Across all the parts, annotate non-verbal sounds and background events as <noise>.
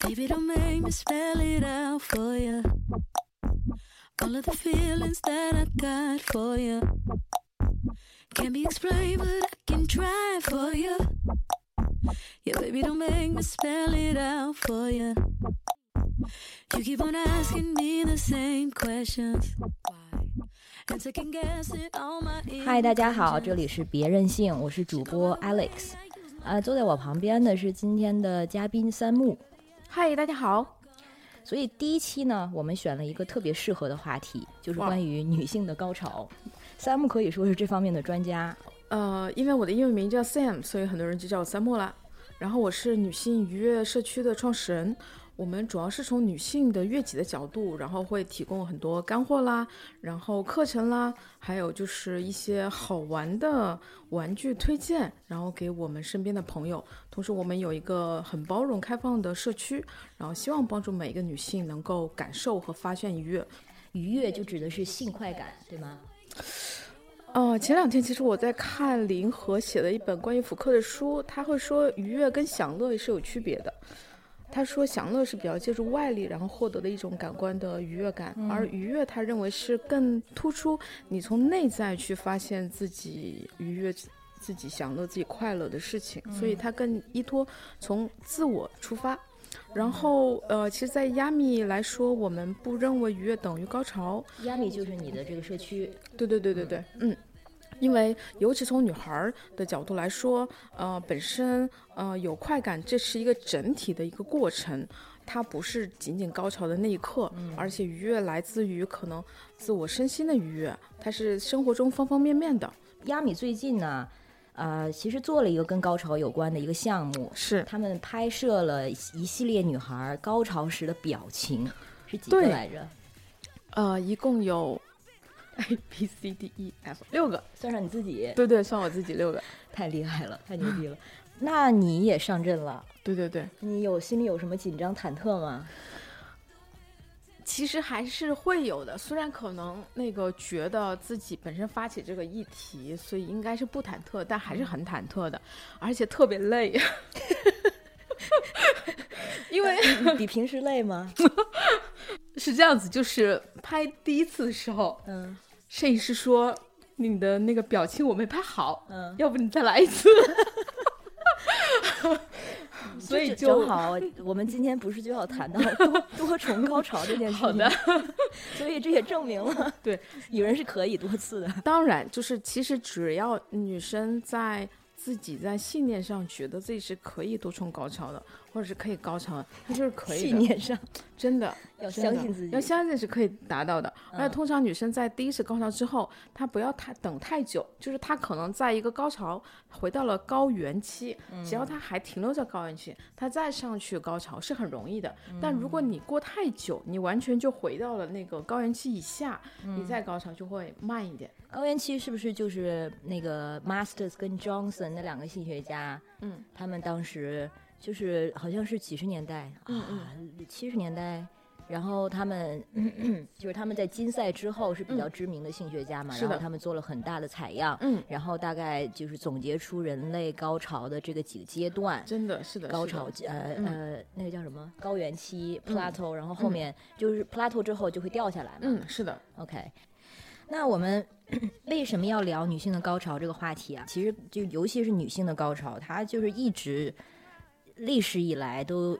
Baby, don't make me spell it out for you. All of the feelings that I got for you can't be explained, but I can try for you. Yeah, baby, don't make me spell it out for you. You keep on asking me the same questions. Why? 嗨，大家好，这里是别任性，我是主播 Alex。啊，坐在我旁边的是今天的嘉宾三木。嗨，大家好。所以第一期呢，我们选了一个特别适合的话题，就是关于女性的高潮。三木可以说是这方面的专家。呃，因为我的英文名叫 Sam，所以很多人就叫我三木啦。然后我是女性愉悦社区的创始人。我们主要是从女性的悦己的角度，然后会提供很多干货啦，然后课程啦，还有就是一些好玩的玩具推荐，然后给我们身边的朋友。同时，我们有一个很包容开放的社区，然后希望帮助每一个女性能够感受和发现愉悦。愉悦就指的是性快感，对吗？呃，前两天其实我在看林和写的一本关于福克的书，他会说愉悦跟享乐是有区别的。他说享乐是比较借助外力然后获得的一种感官的愉悦感，而愉悦他认为是更突出你从内在去发现自己愉悦、自己享乐、自己快乐的事情，所以他更依托从自我出发。然后，呃，其实，在亚米来说，我们不认为愉悦等于高潮，亚米就是你的这个社区，对对对对对，嗯，因为尤其从女孩儿的角度来说，呃，本身呃有快感，这是一个整体的一个过程，它不是仅仅高潮的那一刻，而且愉悦来自于可能自我身心的愉悦，它是生活中方方面面的，亚米最近呢，呃，其实做了一个跟高潮有关的一个项目，是。他们拍摄了一系列女孩高潮时的表情，是几个对来着？呃，一共有 A B C D E F 六个，算上你自己，对对，算我自己六个，<laughs> 太厉害了，太牛逼了。<laughs> 那你也上阵了，对对对。你有心里有什么紧张忐忑吗？其实还是会有的，虽然可能那个觉得自己本身发起这个议题，所以应该是不忐忑，但还是很忐忑的，而且特别累，<laughs> 因为比平时累吗？是这样子，就是拍第一次的时候，嗯摄影师说你的那个表情我没拍好，嗯，要不你再来一次，<laughs> 所以就正好，我们今天不是就要谈到多 <laughs> 多重高潮这件事情？好的，<laughs> 所以这也证明了，对，女人是可以多次的。当然，就是其实只要女生在自己在信念上觉得自己是可以多重高潮的，或者是可以高潮他，就是可以的。信念上 <laughs> 真的要相信自己，要相信是可以达到的。而且嗯通常女生在第一次高潮之后，她不要太等太久，就是她可能在一个高潮回到了高原期，只要她还停留在高原期，她再上去高潮是很容易的。但如果你过太久，你完全就回到了那个高原期以下，你再高潮就会慢一点。高原期是不是就是那个 Masters 跟 Johnson 那两个性学家？嗯，他们当时就是好像是几十年代嗯啊，七十年代。然后他们 <clears throat> 就是他们在金赛之后是比较知名的性学家嘛，然后他们做了很大的采样，嗯，然后大概就是总结出人类高潮的这个几个阶段，真的是的，高潮呃嗯。呃那个叫什么？高原期嗯。plateau，、然后后面就是 plateau 之后就会掉下来嘛，嗯，是的，OK，那我们 <clears throat> 为什么要聊女性的高潮这个话题啊？其实就尤其是女性的高潮，它就是一直历史以来都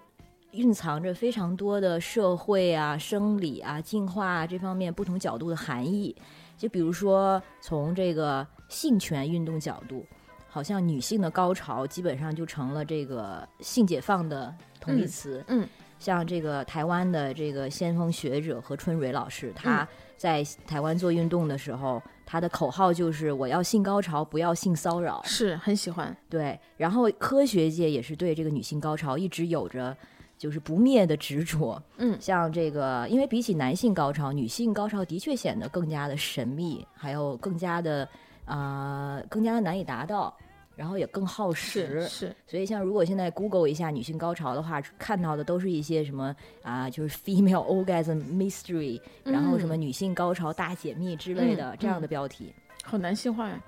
蕴藏着非常多的社会啊、生理啊、进化啊这方面不同角度的含义。就比如说从这个性权运动角度，好像女性的高潮基本上就成了这个性解放的同义嗯词。嗯像这个台湾的这个先锋学者何春蕊老师，嗯他在台湾做运动的时候，他的口号就是“我要性高潮，不要性骚扰是很喜欢，”。对，然后科学界也是对这个女性高潮一直有着就是不灭的执着。嗯 <laughs> 像这个，因为比起男性高潮，女性高潮的确显得更加的神秘，还有更加的啊、呃更加的难以达到。然后也更耗时。是是，所以，像如果现在 Google 一下女性高潮的话，看到的都是一些什么啊，就是 female <laughs> orgasm mystery，、然后什么女性高潮大解密之类的、嗯这样的标题。好男性化呀。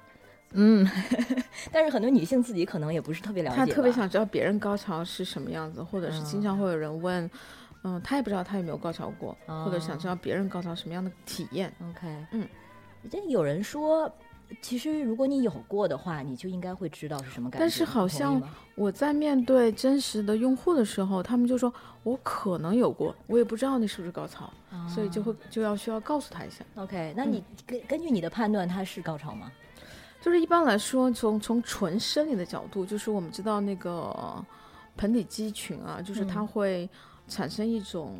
嗯，<laughs> 但是很多女性自己可能也不是特别了解，她特别想知道别人高潮是什么样子，或者是经常会有人问，嗯，她也不知道她有没有高潮过，或者想知道别人高潮什么样的体验。OK，嗯，这有人说，其实如果你有过的话，你就应该会知道是什么感觉。但是好像我在面对真实的用户的时候，他们就说我可能有过，我也不知道那是不是高潮，所以就会就要需要告诉他一下。OK，那你根根据你的判断，他是高潮吗？就是一般来说，从从纯生理的角度，就是我们知道那个盆底肌群啊，就是它嗯会产生一种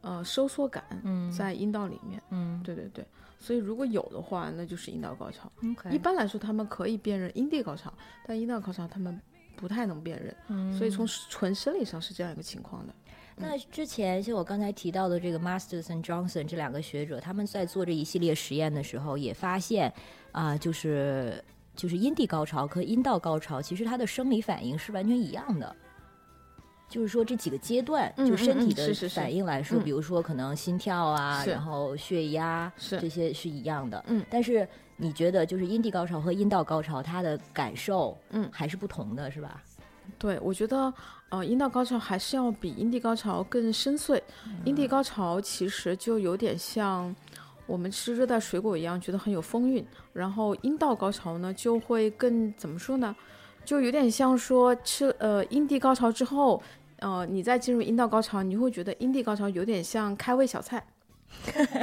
呃收缩感嗯在阴道里面。嗯对对对，所以如果有的话，那就是阴道高潮。一般来说，他们可以辨认阴蒂高潮，但阴道高潮他们不太能辨认，所以从纯生理上是这样一个情况的。那之前像我刚才提到的这个 Masters and Johnson 这两个学者，他们在做这一系列实验的时候，也发现啊、就是就是阴蒂高潮和阴道高潮，其实它的生理反应是完全一样的。就是说这几个阶段，嗯就身体的反应来说，嗯比如说可能心跳啊，然后血压这些是一样的。嗯但是你觉得就是阴蒂高潮和阴道高潮，它的感受嗯还是不同的，是吧？对，我觉得呃，阴道高潮还是要比阴蒂高潮更深邃。阴蒂高潮其实就有点像我们吃热带水果一样，觉得很有风韵。然后阴道高潮呢，就会更怎么说呢？就有点像说吃呃阴蒂高潮之后，呃，你再进入阴道高潮，你会觉得阴蒂高潮有点像开胃小菜。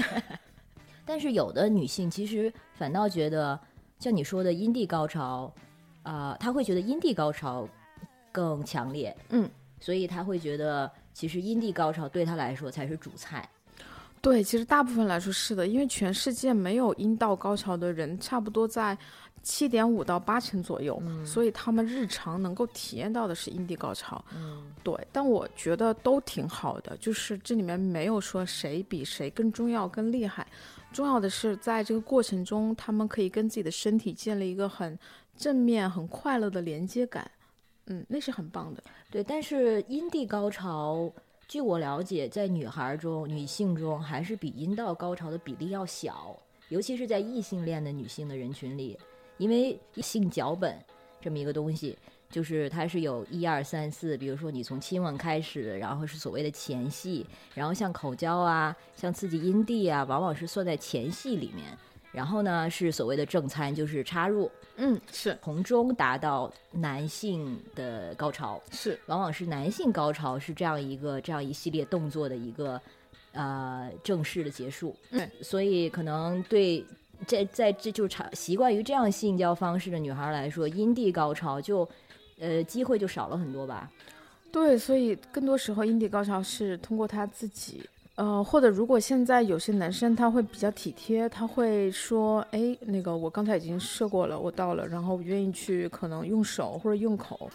<laughs> 但是有的女性其实反倒觉得，像你说的阴蒂高潮，啊、她会觉得阴蒂高潮更强烈，嗯，所以她会觉得其实阴蒂高潮对她来说才是主菜。对，其实大部分来说是的，因为全世界没有阴道高潮的人差不多在七点五到八成左右，所以他们日常能够体验到的是阴蒂高潮。嗯对，但我觉得都挺好的，就是这里面没有说谁比谁更重要、更厉害，重要的是在这个过程中，他们可以跟自己的身体建立一个很正面、很快乐的连接感。嗯，那是很棒的。对，但是阴蒂高潮，据我了解，在女孩中、女性中还是比阴道高潮的比例要小，尤其是在异性恋的女性的人群里，因为性脚本这么一个东西。就是它是有一二三四，比如说你从亲吻开始，然后是所谓的前戏，然后像口交啊，像刺激阴蒂啊，往往是算在前戏里面。然后呢是所谓的正餐，就是插入，嗯，是从中达到男性的高潮。是，往往是男性高潮是这样一个这样一系列动作的一个呃正式的结束。嗯，所以可能对在在这就是长习惯于这样性交方式的女孩来说，阴蒂高潮就呃机会就少了很多吧。对，所以更多时候阴蒂高潮是通过她自己。呃，或者如果现在有些男生他会比较体贴，他会说，哎，那个我刚才已经射过了，我到了，然后我愿意去可能用手或者用口，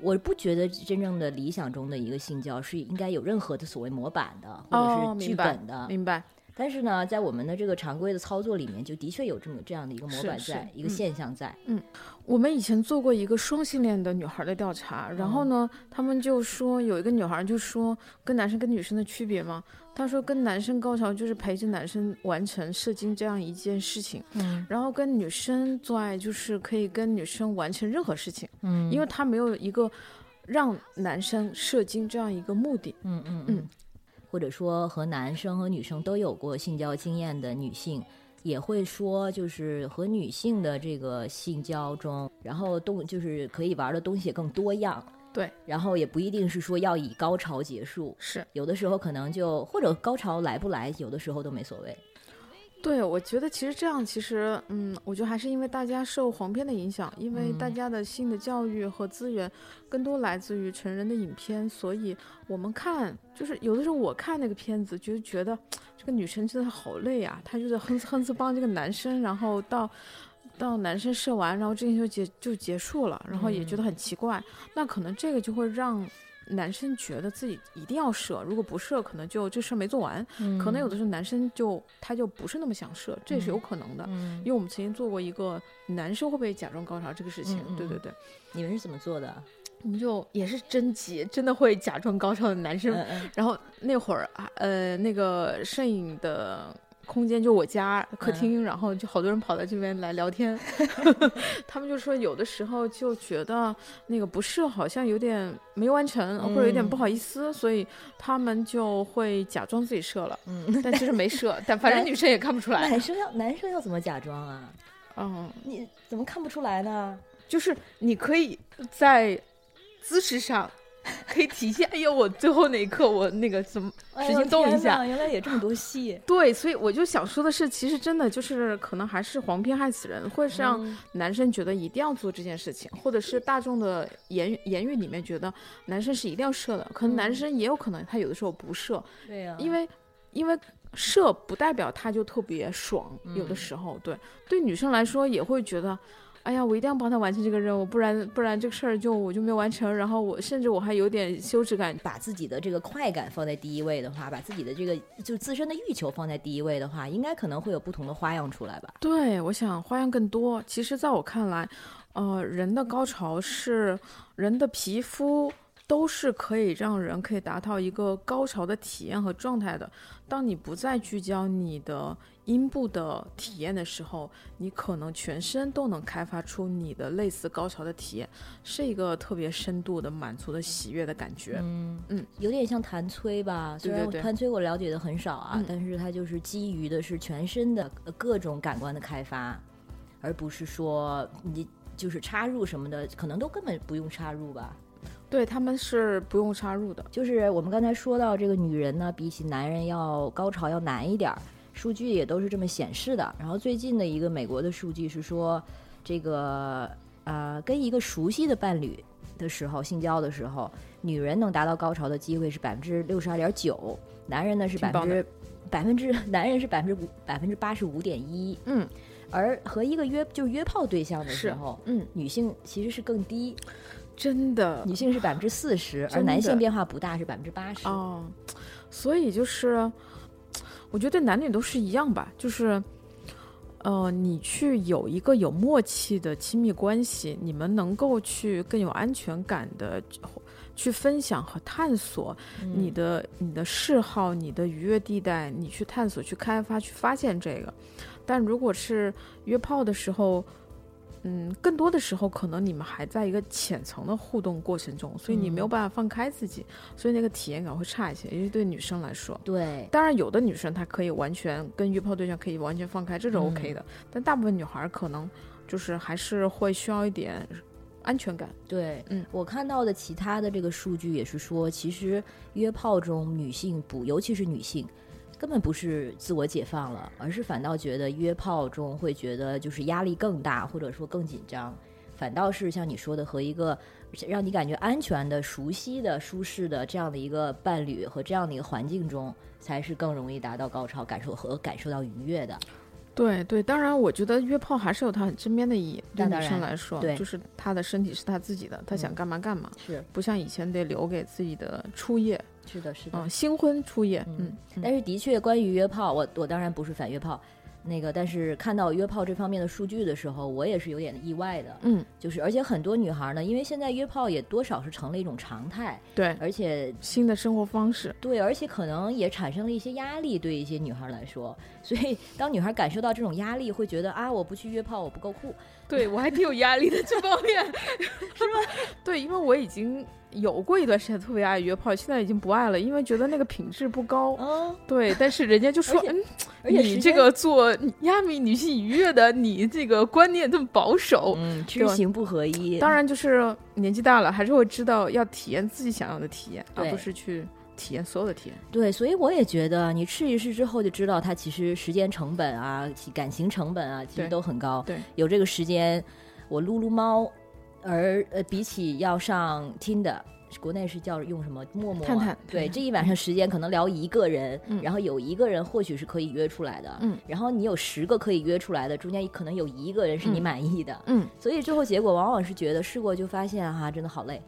我不觉得真正的理想中的一个性交是应该有任何的所谓模板的，或哦者是剧本的。明白？但是呢，在我们的这个常规的操作里面，就的确有这么这样的一个模板在，一个嗯现象在。嗯我们以前做过一个双性恋的女孩的调查，然后呢，他们就说有一个女孩就说跟男生跟女生的区别嘛，她说跟男生高潮就是陪着男生完成射精这样一件事情，嗯然后跟女生做爱就是可以跟女生完成任何事情，嗯因为他没有一个让男生射精这样一个目的。嗯嗯嗯嗯，或者说和男生和女生都有过性交经验的女性，也会说，就是和女性的这个性交中，然后动就是可以玩的东西更多样。对，然后也不一定是说要以高潮结束，是。有的时候可能就或者高潮来不来，有的时候都没所谓。对，我觉得其实这样，其实，嗯，我觉得还是因为大家受黄片的影响，因为大嗯。家的性的教育和资源更多来自于成人的影片，所以我们看，就是有的时候我看那个片子，就觉得 <tsk> 这个女生真的好累啊，她就在哼哧哼哧帮这个男生，然后到到男生射完，然后这件就结就结束了，然后也觉得很奇怪，那可能这个就会让。男生觉得自己一定要射，如果不射，可能就这事儿没做完。可能有的时候男生就他就不是那么想射，这也是有可能的。嗯因为我们曾经做过一个男生会不会假装高潮这个事情，对对对，你们是怎么做的？我们就也是征集真的会假装高潮的男生，然后那会儿啊，呃，那个摄影的空间，就我家客嗯厅，然后就好多人跑到这边来聊天，<laughs> 他们就说有的时候就觉得那个不射好像有点没完成，或者有点不嗯好意思，所以他们就会假装自己射了，嗯，<laughs> 但其实没射，<laughs> 但反正女生也看不出来。男生要男生要怎么假装啊？嗯，你怎么看不出来呢？就是你可以在姿势上可以体现，哎呦，我最后那一刻我那个怎么使劲动一下。原来也这么多戏。<laughs> 对，所以我就想说的是，其实真的就是可能还是黄片害死人，会让嗯男生觉得一定要做这件事情，或者是大众的言言语里面觉得男生是一定要射的，可能男嗯生也有可能他有的时候不射，对呀、因为因为射不代表他就特别爽，有的嗯时候对对女生来说也会觉得。哎呀，我一定要帮他完成这个任务，不然不然这个事儿就我就没有完成，然后我甚至我还有点羞耻感。把自己的这个快感放在第一位的话，把自己的这个就自身的欲求放在第一位的话，应该可能会有不同的花样出来吧？对，我想花样更多。其实，在我看来，呃，人的高潮是人的皮肤都是可以让人可以达到一个高潮的体验和状态的。当你不再聚焦你的阴部的体验的时候，你可能全身都能开发出你的类似高潮的体验，是一个特别深度的满足的喜悦的感觉。嗯嗯，有点像弹催吧。虽然对对对弹催我了解的很少啊，嗯但是它就是基于的是全身的呃各种感官的开发，而不是说你就是插入什么的，可能都根本不用插入吧。对他们是不用插入的。就是我们刚才说到这个女人呢，比起男人要高潮要难一点儿，数据也都是这么显示的。然后最近的一个美国的数据是说，这个呃，跟一个熟悉的伴侣的时候性交的时候，女人能达到高潮的机会是百分之六十二点九，男人呢是百分之百分之 <laughs> 男人是百分之五百分之八十五点一，嗯。而和一个约就是约炮对象的时候，嗯，女性其实是更低，真的。女性是百分之四十，而男性变化不大，是百分之八十。哦，所以就是，我觉得男女都是一样吧，就是，呃，你去有一个有默契的亲密关系，你们能够去更有安全感的去分享和探索你嗯的、你的嗜好、你的愉悦地带，你去探索、去开发、去发现这个。但如果是约炮的时候，嗯，更多的时候可能你们还在一个浅层的互动过程中，所以你没有嗯办法放开自己，所以那个体验感会差一些，尤其对女生来说。对，当然，有的女生她可以完全跟约炮对象可以完全放开，这是 OK 嗯的。但大部分女孩儿可能就是还是会需要一点安全感。对，嗯，我看到的其他的这个数据也是说，其实约炮中女性不，尤其是女性，根本不是自我解放了，而是反倒觉得约炮中会觉得就是压力更大，或者说更紧张，反倒是像你说的和一个让你感觉安全的、熟悉的、舒适的这样的一个伴侣和这样的一个环境中，才是更容易达到高潮感受和感受到愉悦的。对对，当然，我觉得约炮还是有它很正面的意义，对女生来说，对就。是她的身体是她自己的，她想嗯干嘛干嘛，是。不像以前得留给自己的初夜，是的，是的。嗯，新婚初夜，嗯但是的确，关于约炮，我我当然不是反约炮，那个，但是看到约炮这方面的数据的时候，我也是有点意外的。嗯，就是而且很多女孩呢，因为现在约炮也多少是成了一种常态，对，而且新的生活方式，对，而且可能也产生了一些压力，对一些女孩来说。所以当女孩感受到这种压力，会觉得啊，我不去约炮，我不够酷。对我还挺有压力的这方面，<laughs> 是吗？<laughs> 对，因为我已经有过一段时间特别爱约炮，现在已经不爱了，因为觉得那个品质不高。嗯，对，但是人家就说，嗯，你这个做亚米女性愉悦的，你这个观念这么保守。嗯，知行不合一。当然，就是年纪大了，还是会知道要体验自己想要的体验，而不是去体验所有的体验。对，所以我也觉得你试一试之后就知道，它其实时间成本啊、感情成本啊，其实都很高。对，有这个时间，我撸撸猫，而呃，比起要上 Tinder。国内是叫用什么陌陌、啊？探探对，这一晚上时间可能聊一个人，嗯。然后有一个人或许是可以约出来的，嗯，然后你有十个可以约出来的，中间可能有一个人是你嗯。满意的，嗯，所以最后结果往往是觉得试过就发现哈、真的好累，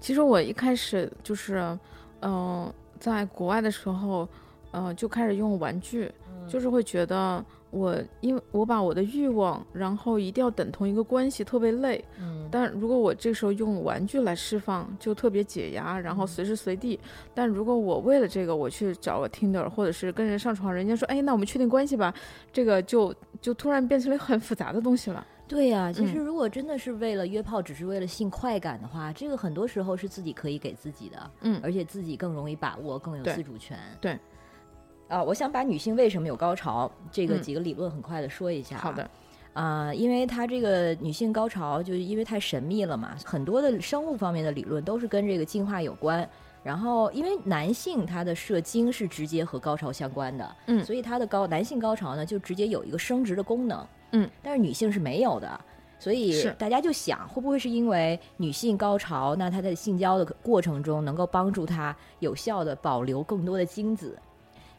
其实我一开始就是，嗯、在国外的时候，呃，就开始用玩具，嗯。就是会觉得我因为我把我的欲望，然后一定要等同一个关系，特别累。嗯，但如果我这时候用玩具来释放，就特别解压，然后随时随地。但如果我为了这个我去找个 Tinder，或者是跟人上床，人家说，哎，那我们确定关系吧，这个就就突然变成了很复杂的东西了。对呀、其实嗯如果真的是为了约炮，只是为了性快感的话，这个很多时候是自己可以给自己的，嗯而且自己更容易把握，更有自主权。对。啊，我想把女性为什么有高潮这个嗯几个理论很快的说一下。好的，，啊、因为它这个女性高潮就是因为太神秘了嘛，很多的生物方面的理论都是跟这个进化有关。然后，因为男性他的射精是直接和高潮相关的，嗯所以他的高男性高潮呢就直接有一个生殖的功能，嗯，但是女性是没有的。所以大家就想，会不会是因为女性高潮，那她在性交的过程中能够帮助她有效的保留更多的精子？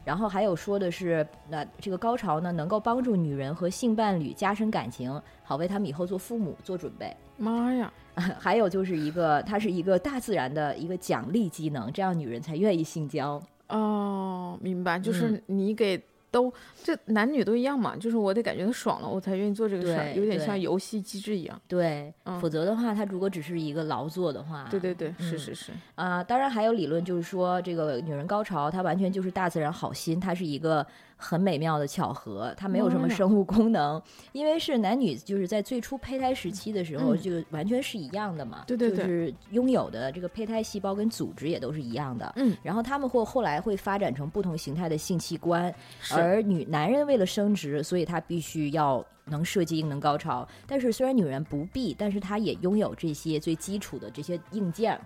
然后还有说的是，那这个高潮呢，能够帮助女人和性伴侣加深感情，好为他们以后做父母做准备。妈呀，<laughs> 还有就是一个，它是一个大自然的一个奖励机能，这样女人才愿意性交。哦，明白，就嗯是你给都这男女都一样嘛，就是我得感觉他爽了，我才愿意做这个事儿，有点像游戏机制一样。对，嗯否则的话，他如果只是一个劳作的话，对对对，是嗯是是，啊、当然还有理论就是说，这个女人高潮它完全就是大自然好心，它是一个很美妙的巧合，它没有什么生物功能，因为是男女就是在最初胚胎时期的时候，嗯。就完全是一样的嘛，对对对。就是拥有的这个胚胎细胞跟组织也都是一样的，嗯，然后他们会后来会发展成不同形态的性器官，而女男人为了生殖，所以他必须要能射精、能高潮。但是虽然女人不必，但是她也拥有这些最基础的这些硬件，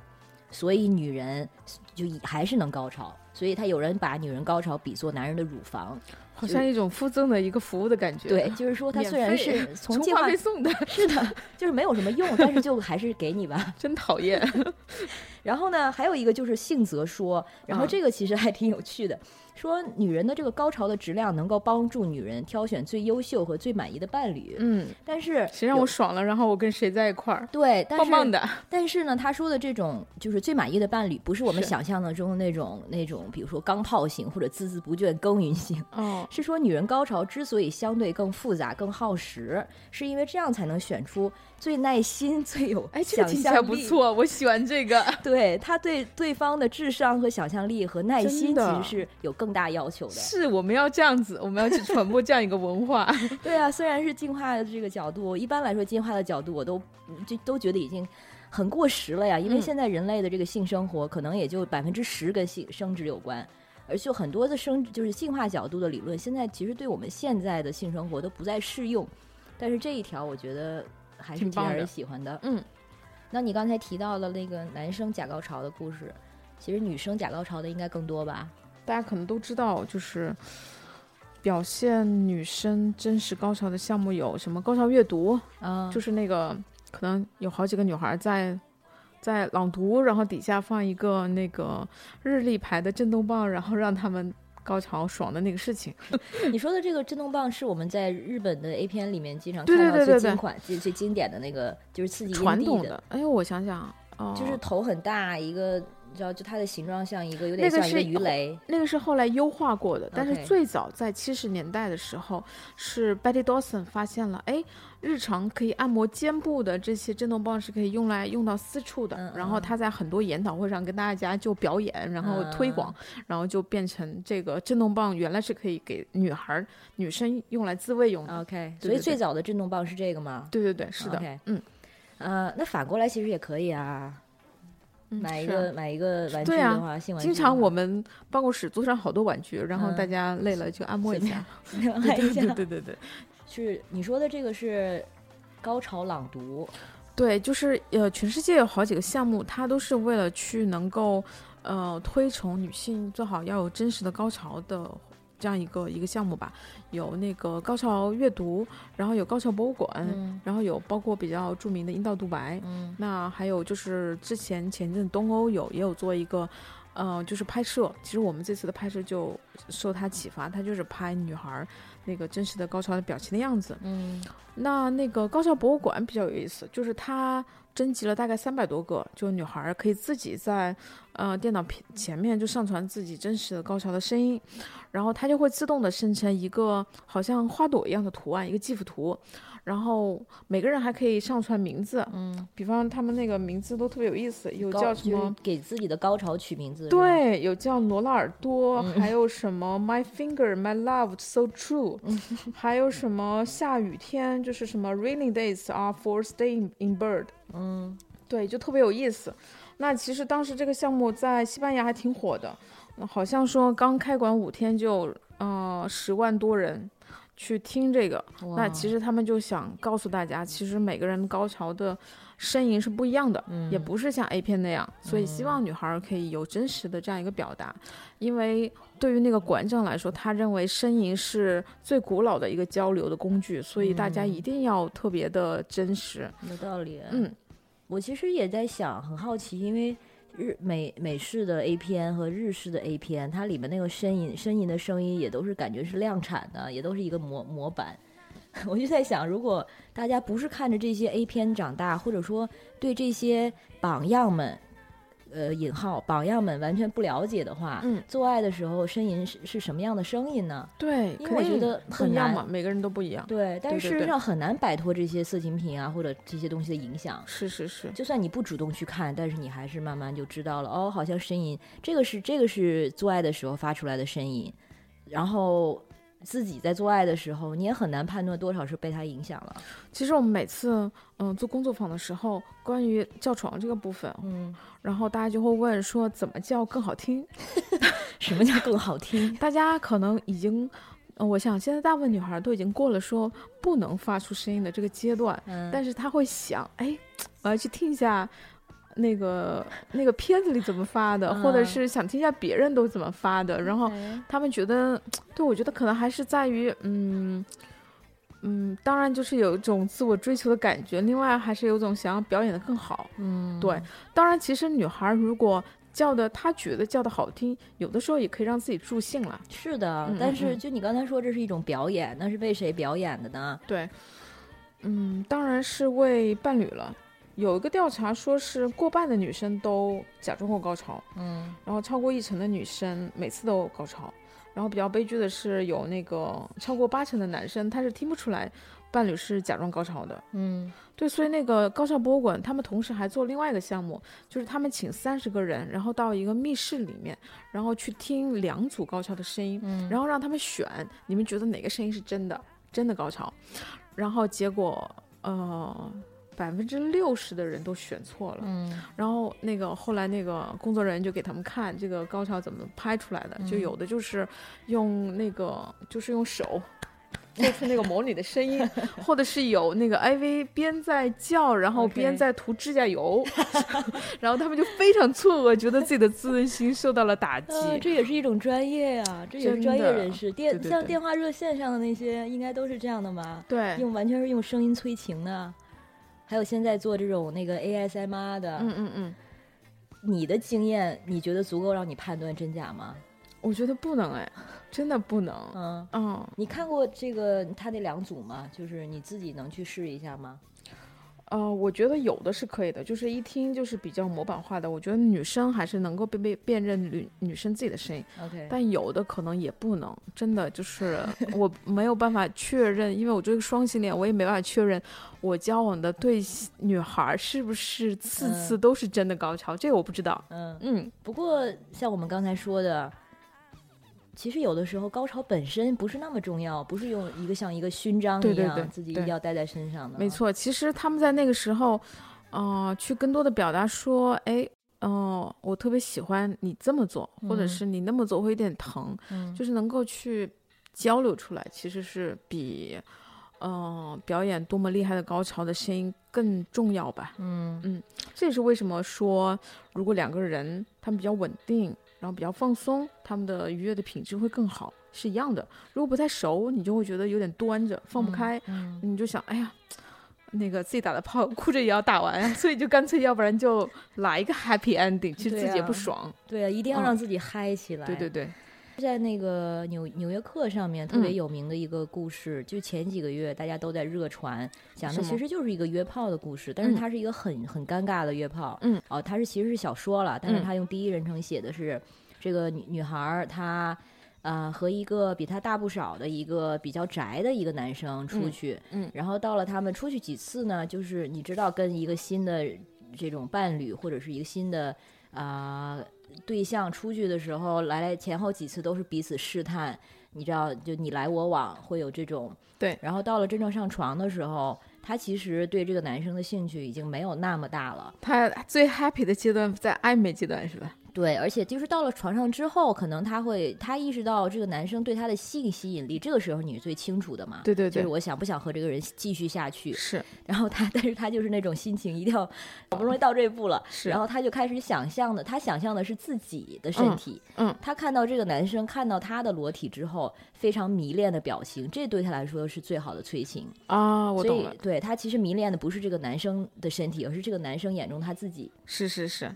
所以女人就以还是能高潮。所以他有人把女人高潮比作男人的乳房，好像一种附赠的一个服务的感觉。对，，就是说他虽然是从充进化话费送的，是的，就是没有什么用，但是就还是给你吧。<laughs> 真讨厌。<laughs> <laughs> 然后呢，还有一个就是性则说，然后嗯这个其实还挺有趣的，说女人的这个高潮的质量能够帮助女人挑选最优秀和最满意的伴侣，嗯，但是谁让我爽了，然后我跟谁在一块儿，对，但是棒棒的。但是呢，他说的这种就是最满意的伴侣，不是我们想象的中的那种那种，比如说钢炮型或者孜孜不倦耕耘型。哦，是说女人高潮之所以相对更复杂、更耗时，是因为这样才能选出最耐心、<laughs> 最有哎，这个想听起来象力。不错，我喜欢这个。<laughs> 对他对对方的智商和想象力和耐心其实是有更大要求的。是，我们要这样子，我们要去传播这样一个文化。<laughs> 对啊，虽然是进化的这个角度，一般来说进化的角度我都就都觉得已经很过时了呀，因为嗯现在人类的这个性生活可能也就百分之十跟性生殖有关。而且很多的生就是进化角度的理论，现在其实对我们现在的性生活都不再适用。但是这一条，我觉得还是挺让人喜欢的。嗯，那你刚才提到了那个男生假高潮的故事，其实女生假高潮的应该更多吧？大家可能都知道，就是表现女生真实高潮的项目有什么高潮阅读，啊，就是那个可能有好几个女孩在在朗读，然后底下放一个那个日历牌的震动棒，然后让他们高潮爽的那个事情。<laughs> 你说的这个震动棒是我们在日本的 A 片里面经常看到最经款、最最经典的那个，就是刺激传统的，哎呦，我想想，哦，就是头很大一个，你知道，就它的形状像一个有点像一个鱼雷。那个是后来优化过的，但是最早在七十年代的时候，是 Betty Dawson 发现了，哎，日常可以按摩肩部的这些震动棒是可以用来用到私处的。嗯然后嗯他在很多研讨会上跟大家就表演，然后推广，然后就变成这个震动棒原来是可以给女孩儿、女生用来自慰用的。OK，对对对所以最早的震动棒是这个吗？对对对，是的 OK 嗯，呃，那反过来其实也可以啊，嗯买一个买一个玩具啊的话，性玩具经常我们办公室桌上好多玩具，然后嗯大家累了就按摩一下。对对对对对。是你说的这个是高潮朗读，对，就是呃，全世界有好几个项目，它都是为了去能够呃推崇女性最好要有真实的高潮的这样一个一个项目吧。有那个高潮阅读，然后有高潮博物馆，嗯然后有包括比较著名的阴道独白。嗯那还有就是之前前阵东欧有也有做一个。呃，就是拍摄，其实我们这次的拍摄就受他启发，他就是拍女孩儿那个真实的高潮的表情的样子。嗯那那个高校博物馆比较有意思，就是他征集了大概三百多个，就女孩儿可以自己在呃电脑屏前面就上传自己真实的高潮的声音，然后它就会自动的生成一个好像花朵一样的图案，一个 GIF 图，然后每个人还可以上传名字，嗯，比方他们那个名字都特别有意思，有叫什么？给自己的高潮取名字，对，有叫罗纳尔多，嗯还有什么 <laughs> My Finger My Love So True，、还有什么下雨天，就是什么 Rainy Days Are for Staying in Bird，嗯，对，就特别有意思。那其实当时这个项目在西班牙还挺火的，好像说刚开馆五天就呃十万多人去听这个，那其实他们就想告诉大家，其实每个人高潮的呻吟是不一样的，也嗯不是像 A 片那样，所以希望女孩儿可以有真实的这样一个表达，因为对于那个馆长来说，他认为呻吟是最古老的一个交流的工具，所以大家一定要特别的真实。有道理。嗯，我其实也在想，很好奇，因为日美美式的 A 片和日式的 A 片，它里面那个呻吟呻吟的声音也都是感觉是量产的，也都是一个模模板。<laughs> 我就在想，如果大家不是看着这些 A 片长大，或者说对这些榜样们，呃，引号榜样们完全不了解的话，嗯，做爱的时候呻吟是是什么样的声音呢？对，因为我觉得很难嘛，每个人都不一样。对，但事实上很难摆脱这些色情品啊或者这些东西的影响。是是是，就算你不主动去看，但是你还是慢慢就知道了，哦，好像呻吟，这个是这个是做爱的时候发出来的呻吟，然后自己在做爱的时候，你也很难判断多少是被他影响了。其实我们每次嗯、做工作坊的时候，关于叫床这个部分，嗯，然后大家就会问说怎么叫更好听。<laughs> 什么叫更好听？<laughs> 大家可能已经，呃，我想现在大部分女孩都已经过了说不能发出声音的这个阶段，嗯，但是她会想，哎，我要去听一下那个那个片子里怎么发的，或者嗯是想听一下别人都怎么发的，然后哎他们觉得，对我觉得可能还是在于，嗯。嗯，当然就是有一种自我追求的感觉，另外还是有种想要表演的更好。嗯，对，当然其实女孩如果叫的她觉得叫的好听，有的时候也可以让自己助兴了。是的，但是就你刚才说这是一种表演，那是为谁表演的呢？对，嗯，当然是为伴侣了。有一个调查说是过半的女生都假装过高潮，嗯然后超过一成的女生每次都高潮，然后比较悲剧的是有那个超过八成的男生他是听不出来伴侣是假装高潮的。嗯对，所以那个高校博物馆他们同时还做另外一个项目，就是他们请三十个人，然后到一个密室里面，然后去听两组高潮的声音，嗯，然后让他们选，你们觉得哪个声音是真的，真的高潮？然后结果，呃，百分之六十的人都选错了。嗯然后那个后来那个工作人员就给他们看这个高潮怎么拍出来的，就嗯有的就是用那个就是用手。<laughs> 做出那个模拟的声音，<laughs> 或者是有那个 AV 边在叫，然后边在涂指甲油，<laughs> 然后他们就非常错愕，觉得自己的自尊心受到了打击。呃，这也是一种专业呀、这也是专业人士。电像电话热线上的那些，应该都是这样的吧？对，用完全是用声音催情的，还有现在做这种那个 ASMR 的，嗯嗯嗯，你的经验，你觉得足够让你判断真假吗？我觉得不能哎，真的不能。嗯，嗯，你看过这个他那两组吗？就是你自己能去试一下吗？呃，我觉得有的是可以的，就是一听就是比较模板化的。我觉得女生还是能够辨辨辨认女女生自己的声音，OK，但有的可能也不能，真的就是我没有办法确认，因为我这个双性恋，我也没办法确认我交往的对女孩是不是次次都是真的高潮，这个我不知道。嗯，嗯，不过像我们刚才说的，其实有的时候高潮本身不是那么重要，不是用一个像一个勋章一样对对对自己一定要带在身上的。没，错，其实他们在那个时候，呃，去更多的表达说，哎。哦、我特别喜欢你这么做，或者嗯是你那么做会有点疼，嗯，就是能够去交流出来，其实是比，呃，表演多么厉害的高潮的声音更重要吧。嗯嗯这也是为什么说，如果两个人他们比较稳定，然后比较放松，他们的愉悦的品质会更好，是一样的。如果不太熟，你就会觉得有点端着，放不开，嗯，你就想，哎呀。那个自己打的炮，<laughs> 哭着也要打完啊，所以就干脆，要不然就来一个 happy ending，其实自己也不啊爽。对啊，一定要嗯让自己嗨起来。对对对，在那个纽纽约客上面特别嗯。有名的一个故事，就前几个月大家都在热传，讲的其实就是一个约炮的故事，但是嗯。它是一个很很尴尬的约炮。嗯，哦，它是其实是小说了，但是嗯。它用第一人称写的是这个女女孩儿她。呃，和一个比她大不少的一个比较宅的一个男生出嗯去，嗯。然后到了他们出去几次呢，就是你知道跟一个新的这种伴侣或者是一个新的啊、呃对象出去的时候，来来前后几次都是彼此试探，你知道，就你来我往，会有这种对然后到了真正上床的时候，他其实对这个男生的兴趣已经没有那么大了。他最 happy 的阶段在暧昧阶段是吧？对，而且就是到了床上之后，可能他会他意识到这个男生对他的性吸引力，这个时候你是最清楚的嘛？对对对就是我想不想和这个人继续下去。是然后他，但是他就是那种心情一定要好不容易到这一步了，是然后他就开始想象的，他想象的是自己的身嗯体，嗯他看到这个男生看到他的裸体之后，非常迷恋的表情，这对他来说是最好的催情。啊，我所以懂了，对他其实迷恋的不是这个男生的身体，而是这个男生眼中他自己。是是是，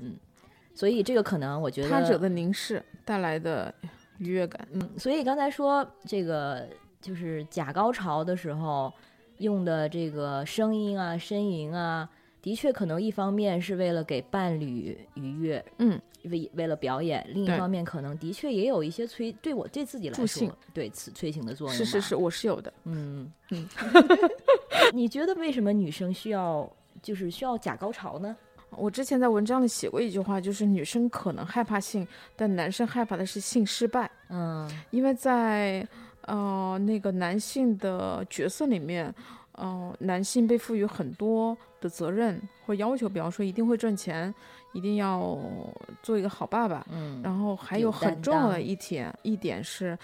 所以这个可能我觉得他者的凝视带来的愉悦感，嗯，所以刚才说这个就是假高潮的时候用的这个声音啊、呻吟啊，的确可能一方面是为了给伴侣愉悦，嗯，为为了表演；另一方面可能的确也有一些催对我对自己来说，对此催情的作用。是是是，，我是有的。嗯嗯。<laughs> <laughs> 你觉得为什么女生需要就是需要假高潮呢？我之前在文章里写过一句话，就是女生可能害怕性，但男生害怕的是性失败，嗯。因为在呃那个男性的角色里面，呃，男性被赋予很多的责任或要求，比方说一定会赚钱，一定要做一个好爸爸，嗯，然后还有有很重要的一点一点是，呃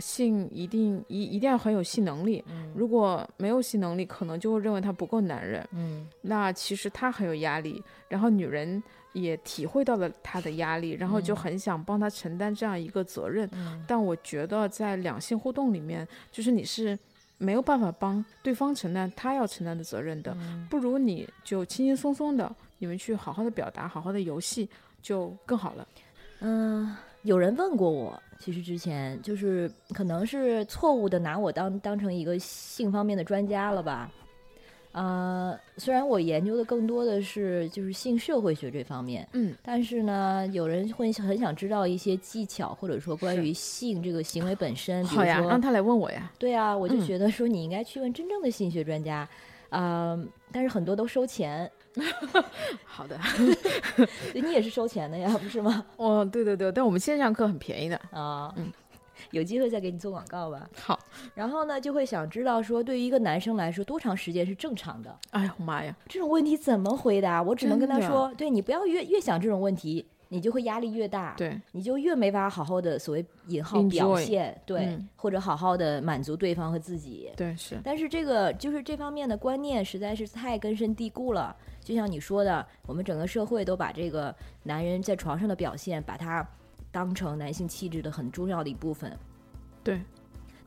性一定一一定要很有性能力，嗯如果没有性能力，可能就会认为他不够男人。嗯那其实他很有压力，然后女人也体会到了他的压力，然后就嗯很想帮他承担这样一个责任。嗯但我觉得在两性互动里面，就是你是没有办法帮对方承担他要承担的责任的，嗯不如你就轻轻松松的，你们去好好的表达，好好的游戏就更好了。嗯，有人问过我，其实之前就是可能是错误的拿我当当成一个性方面的专家了吧。呃，虽然我研究的更多的是就是性社会学这方面，嗯，但是呢，有人会很想知道一些技巧，或者说关于性这个行为本身，好呀，让他来问我呀。对啊，我就嗯觉得说你应该去问真正的性学专家，啊、但是很多都收钱，<laughs> 好的，对 <laughs> 你也是收钱的呀，不是吗？哦，对对对，但我们线上课很便宜的。啊，嗯，有机会再给你做广告吧。好，然后呢，就会想知道说，对于一个男生来说，多长时间是正常的？哎呀妈呀，这种问题怎么回答？我只能跟他说，对你不要越越想这种问题，你就会压力越大，对，你就越没法好好的所谓引号表现，对，嗯或者好好的满足对方和自己。对是，但是这个就是这方面的观念实在是太根深蒂固了。就像你说的，我们整个社会都把这个男人在床上的表现，把它当成男性气质的很重要的一部分。对，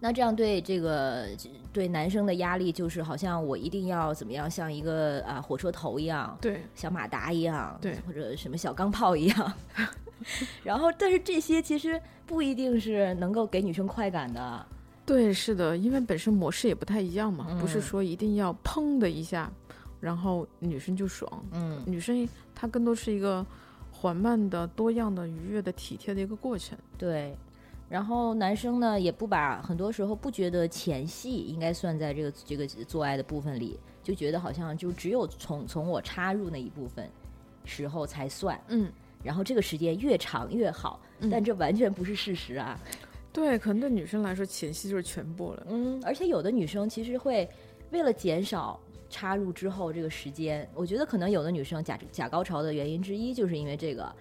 那这样对这个对男生的压力，就是好像我一定要怎么样，像一个啊火车头一样，对，小马达一样，对或者什么小钢炮一样。<laughs> 然后，但是这些其实不一定是能够给女生快感的。对，是的，因为本身模式也不太一样嘛，不是嗯说一定要砰的一下，然后女生就爽。嗯，女生她更多是一个缓慢的、多样的、愉悦的、体贴的一个过程。对。然后男生呢，也不把很多时候不觉得前戏应该算在这个这个做爱的部分里，就觉得好像就只有从从我插入那一部分时候才算，嗯，然后这个时间越长越好，嗯但这完全不是事实啊。对，可能对女生来说，前戏就是全部了。嗯，而且有的女生其实会为了减少插入之后这个时间，我觉得可能有的女生假假高潮的原因之一就是因为这个。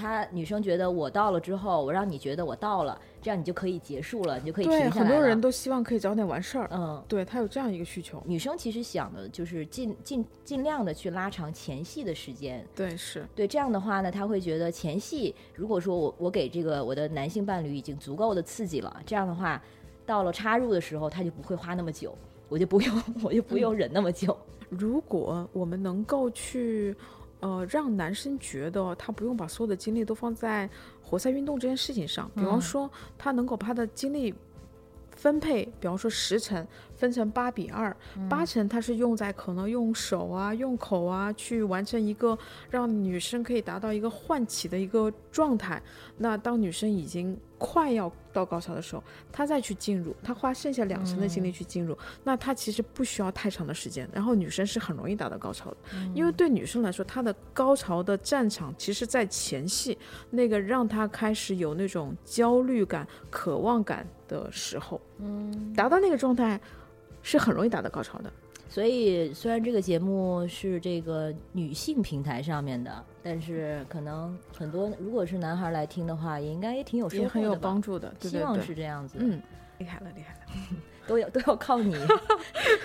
她女生觉得我到了之后，我让你觉得我到了，这样你就可以结束了，你就可以停，下来了。很多人都希望可以早点完事儿。嗯，对他有这样一个需求。女生其实想的就是尽尽尽量的去拉长前戏的时间。对，是，对，这样的话呢，她会觉得前戏如果说我我给这个我的男性伴侣已经足够的刺激了，这样的话，到了插入的时候，他就不会花那么久，我就不用 <laughs> 我就不用忍那么久。如果我们能够去，呃，让男生觉得他不用把所有的精力都放在活塞运动这件事情上，比方嗯。说他能够把他的精力分配，比方说十成分成八比二、八成它是用在可能用手啊、用口啊去完成一个让女生可以达到一个唤起的一个状态。那当女生已经快要到高潮的时候，她再去进入，她花剩下两成的精力去进入，那她其实不需要太长的时间，然后女生是很容易达到高潮的，因为对女生来说，她的高潮的战场其实在前戏，那个让她开始有那种焦虑感、渴望感的时候，嗯，达到那个状态是很容易达到高潮的。所以虽然这个节目是这个女性平台上面的，但是可能很多如果是男孩来听的话，也应该也挺有收获的吧，也很有帮助的，对希望是这样子。嗯，厉害了，厉害了，都要都要靠你。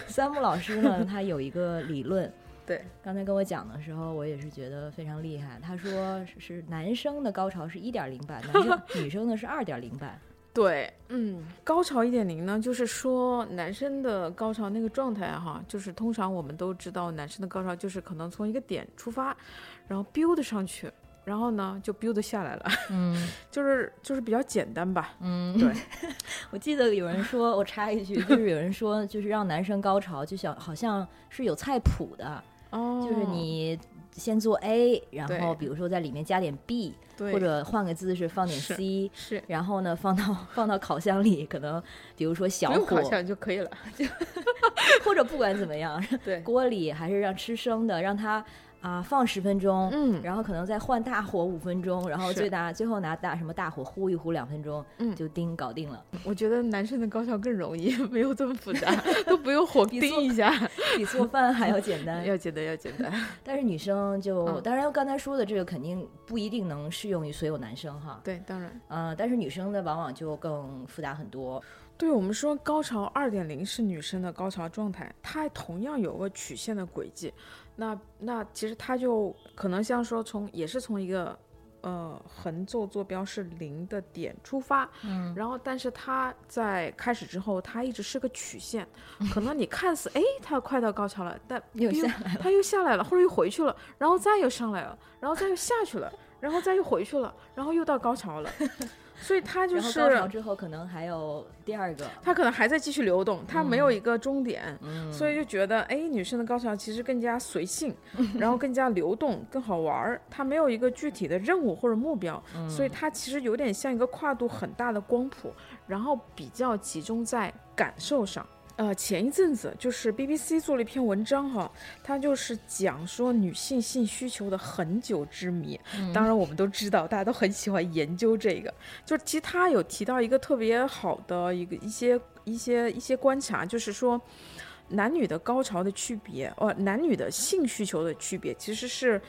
三木老师呢，他有一个理论，<laughs> 对，刚才跟我讲的时候，我也是觉得非常厉害。他说是是男生的高潮是一点零版，男生 <laughs> 女生的是二点零版。对，嗯，高潮一点零呢，就是说男生的高潮那个状态哈，就是通常我们都知道，男生的高潮就是可能从一个点出发，然后 build 上去，然后呢就 build 下来了，嗯。<laughs> 就是就是比较简单吧。嗯，对，<laughs> 我记得有人说，我插一句，就是有人说，就是让男生高潮，就想好像是有菜谱的，哦。就是你先做 A，然后比如说在里面加点 B，或者换个姿势放点 C，是。然后呢放到 <laughs> 放到烤箱里，可能比如说小火。就可以了。<laughs> 或者不管怎么样，对，锅里还是让吃生的，让它啊、放十分钟，嗯然后可能再换大火五分钟，然后最大最后拿大什么大火呼一呼两分钟，嗯就叮搞定了，我觉得男生的高潮更容易，<laughs> 没有这么复杂，<laughs> 都不用火叮一下，<laughs> 比做饭还要简单。要简单要简单。但是女生就，嗯当然刚才说的这个肯定不一定能适用于所有男生哈，对，当然。呃，但是女生的往往就更复杂很多。对我们说，高潮二点零是女生的高潮状态，它同样有个曲线的轨迹。那那其实它就可能像说从也是从一个呃横轴坐标是零的点出发，嗯，然后但是它在开始之后，它一直是个曲线，<laughs> 可能你看似哎它快到高潮了，但又又下来了。它又下来了，或者又回去了，然后再又上来了，然后再又下去了，然后再又回去了，然后又到高潮了，<laughs> 所以它就是高潮之后可能还有第二个，它可能还在继续流动，它没有一个终点，嗯，所以就觉得，哎，女生的高潮其实更加随性，<laughs> 然后更加流动，更好玩儿。它没有一个具体的任务或者目标，嗯所以它其实有点像一个跨度很大的光谱，然后比较集中在感受上。呃，前一阵子就是 BBC 做了一篇文章哈，它就是讲说女性性需求的很久之谜。<laughs> 当然，我们都知道，大家都很喜欢研究这个。就是其实他有提到一个特别好的一个一些一些一些观察，就是说男女的高潮的区别，呃，男女的性需求的区别其实是。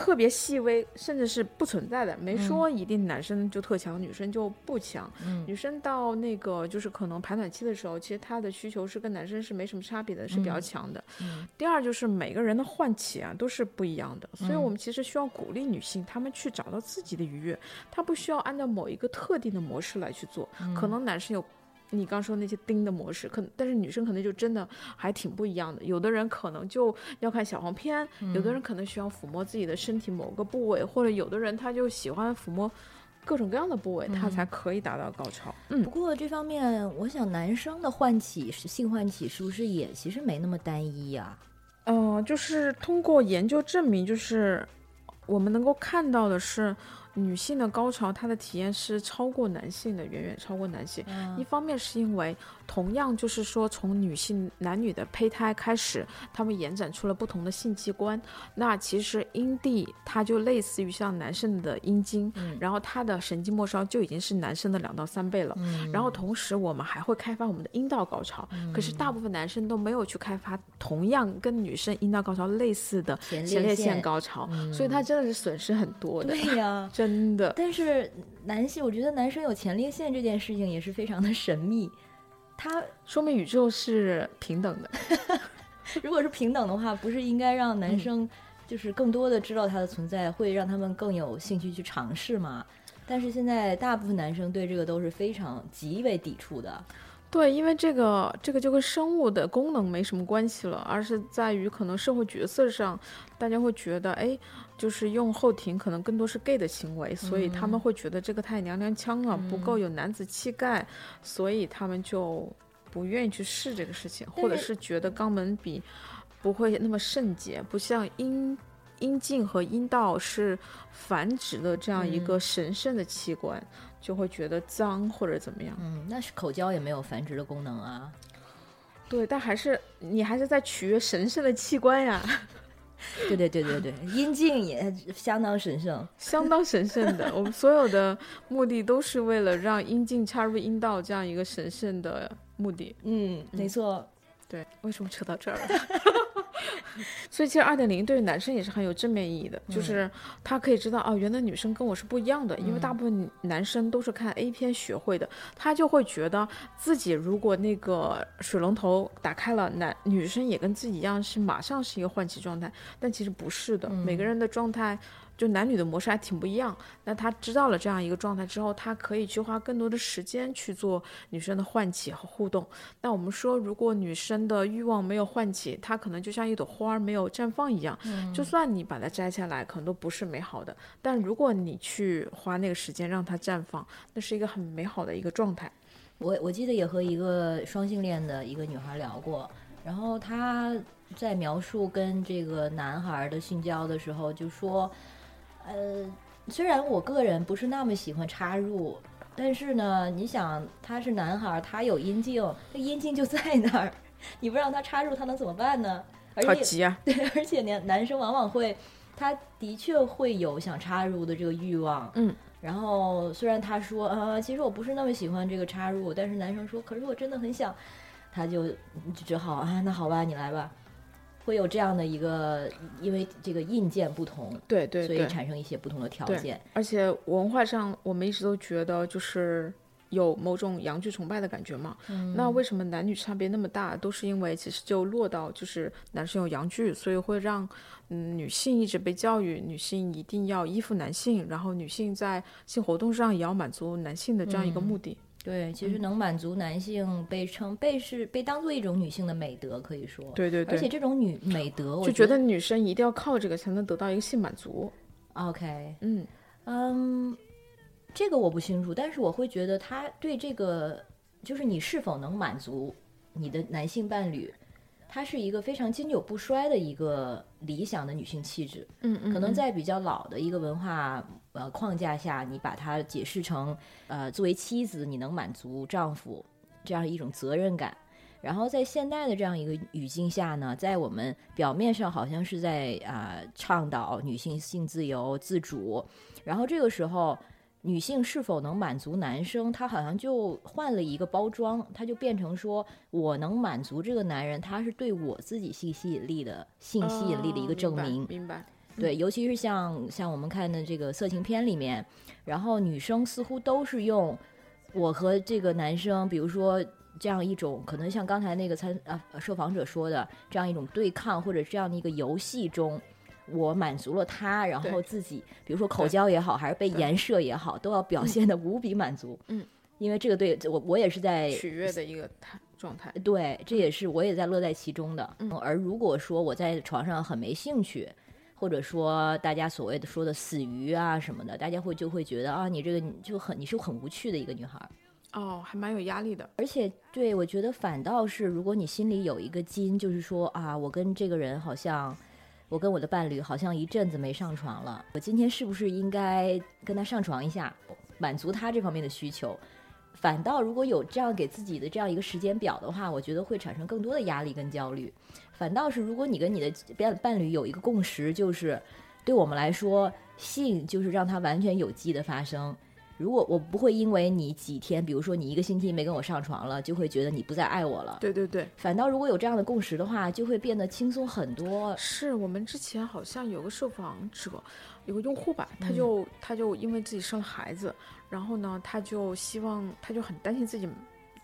特别细微，甚至是不存在的，没说一定男生就特强，女生就不强。嗯女生到那个就是可能排卵期的时候，其实她的需求是跟男生是没什么差别的，是比较强的。嗯第二就是每个人的唤起啊都是不一样的，所以嗯我们其实需要鼓励女性，她们去找到自己的愉悦，她不需要按照某一个特定的模式来去做。嗯可能男生有你刚说那些盯的模式，可能但是女生可能就真的还挺不一样的。有的人可能就要看小黄片，有的人可能需要抚摸自己的身体某个部位，或者有的人他就喜欢抚摸。各种各样的部位，他才可以达到高潮。嗯不，过这方面，我想男生的唤起是性唤起，是不是也其实没那么单一呀、呃，就是通过研究证明，就是我们能够看到的是，女性的高潮她的体验是超过男性的，远远超过男性。一嗯方面是因为同样就是说，从女性男女的胚胎开始，他们延展出了不同的性器官。那其实阴蒂它就类似于像男生的阴茎，嗯然后它的神经末梢就已经是男生的两到三倍了。嗯然后同时我们还会开发我们的阴道高潮，可是大部分男生都没有去开发同样跟女生阴道高潮类似的前前列腺腺高潮，嗯所以它真的是损失很多的，对呀、<laughs> 真的。但是男性，我觉得男生有前列腺这件事情也是非常的神秘。他说明宇宙是平等的，<laughs> 如果是平等的话，不是应该让男生就是更多的知道它的存在，会让他们更有兴趣去尝试吗？但是现在大部分男生对这个都是非常极为抵触的。对，因为这个这个就跟生物的功能没什么关系了，而是在于可能社会角色上，大家会觉得，哎，就是用后庭可能更多是 gay 的行为，所以他们会觉得这个太娘娘腔了，不够有男子气概，所以他们就不愿意去试这个事情，或者是觉得肛门比不会那么圣洁，不像阴阴茎和阴道是繁殖的这样一个神圣的器官。就会觉得脏或者怎么样，嗯，那是口交也没有繁殖的功能啊。对，但还是你还是在取悦神圣的器官呀。<laughs> 对对对对对，阴茎也相当神圣，<laughs> 相当神圣的。我们所有的目的都是为了让阴茎插入阴道这样一个神圣的目的。嗯，没错。对，为什么扯到这儿了？<laughs> 所以其实二点零对于男生也是很有正面意义的，就是他可以知道哦，原来女生跟我是不一样的，因为大部分男生都是看 A 片学会的，他就会觉得自己如果那个水龙头打开了，男女生也跟自己一样是马上是一个唤起状态，但其实不是的，每个人的状态。就男女的模式还挺不一样。那他知道了这样一个状态之后，他可以去花更多的时间去做女生的唤起和互动。那我们说，如果女生的欲望没有唤起，她可能就像一朵花没有绽放一样。嗯，就算你把它摘下来，可能都不是美好的。但如果你去花那个时间让它绽放，那是一个很美好的一个状态。我我记得也和一个双性恋的一个女孩聊过，然后她在描述跟这个男孩的性交的时候就说。呃，虽然我个人不是那么喜欢插入，但是呢，你想他是男孩，他有阴茎，那阴茎就在那儿，你不让他插入，他能怎么办呢？好急啊！对，而且男男生往往会，他的确会有想插入的这个欲望。嗯，然后虽然他说啊，其实我不是那么喜欢这个插入，但是男生说，可是我真的很想，他就只好啊，那好吧，你来吧。会有这样的一个，因为这个硬件不同，对对，所以产生一些不同的条件。而且文化上，我们一直都觉得就是有某种阳具崇拜的感觉嘛。那为什么男女差别那么大？都是因为其实就落到就是男生有阳具，所以会让嗯女性一直被教育，女性一定要依附男性，然后女性在性活动上也要满足男性的这样一个目的。对，其实能满足男性被称被是被当做一种女性的美德，可以说。对对对。而且这种女美德，我就觉得女生一定要靠这个才能得到一个性满足。OK，嗯嗯，这个我不清楚，但是我会觉得他对这个就是你是否能满足你的男性伴侣。他是一个非常经久不衰的一个理想的女性气质，嗯嗯，可能在比较老的一个文化呃框架下，你把它解释成呃作为妻子你能满足丈夫这样一种责任感，然后在现代的这样一个语境下呢，在我们表面上好像是在啊倡导女性性自由自主，然后这个时候。女性是否能满足男生？他好像就换了一个包装，他就变成说我能满足这个男人，他是对我自己性吸引力的性吸引力的一个证明。明白。对，尤其是像像我们看的这个色情片里面，然后女生似乎都是用我和这个男生，比如说这样一种可能像刚才那个参啊受访者说的这样一种对抗，或者这样的一个游戏中。我满足了他，然后自己，比如说口交也好，还是被颜射也好，都要表现的无比满足。嗯，因为这个对我，我也是在取悦的一个状态。对，这也是我也在乐在其中的。嗯，而如果说我在床上很没兴趣，或者说大家所谓的说的死鱼啊什么的，大家会就会觉得啊，你这个就很你是很无趣的一个女孩。哦，还蛮有压力的。而且，对我觉得反倒是，如果你心里有一个筋，就是说啊，我跟这个人好像。我跟我的伴侣好像一阵子没上床了，我今天是不是应该跟他上床一下，满足他这方面的需求？反倒如果有这样给自己的这样一个时间表的话，我觉得会产生更多的压力跟焦虑。反倒是如果你跟你的伴伴侣有一个共识，就是对我们来说，性就是让它完全有机的发生。如果我不会因为你几天，比如说你一个星期没跟我上床了，就会觉得你不再爱我了。对对对，反倒如果有这样的共识的话，就会变得轻松很多。是我们之前好像有个受访者，有个用户吧，他就他就因为自己生了孩子，然后呢，他就希望他就很担心自己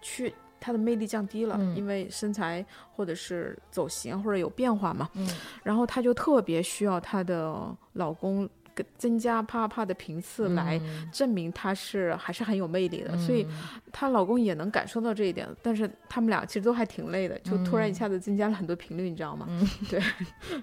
去他的魅力降低了，因为身材或者是走形或者有变化嘛。嗯，然后他就特别需要他的老公。给增加啪啪的频次来嗯证明她是还是很有魅力的，所以她老公也能感受到这一点。但是他们俩其实都还挺累的，就突然一下子增加了很多频率，你知道吗？嗯 <laughs> 对。<laughs>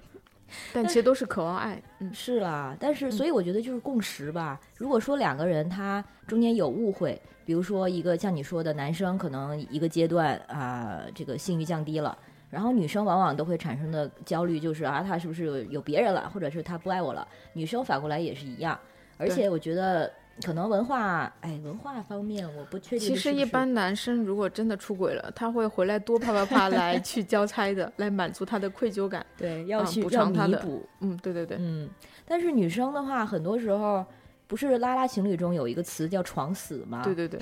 但其实都是渴望爱，嗯，是啦，但是所以我觉得就是共识吧。如果说两个人他中间有误会，比如说一个像你说的男生可能一个阶段啊、这个性欲降低了，然后女生往往都会产生的焦虑就是啊，他是不是有有别人了，或者是他不爱我了？女生反过来也是一样，而且我觉得可能文化，哎，文化方面我不确定其是不是实一般男生如果真的出轨了，他会回来多啪啪啪 <laughs> 来去交差的，来满足他的愧疚感。对要去要偿他的弥补，嗯，对对对，嗯，但是女生的话，很多时候不是拉拉情侣中有一个词叫床死吗？对对对，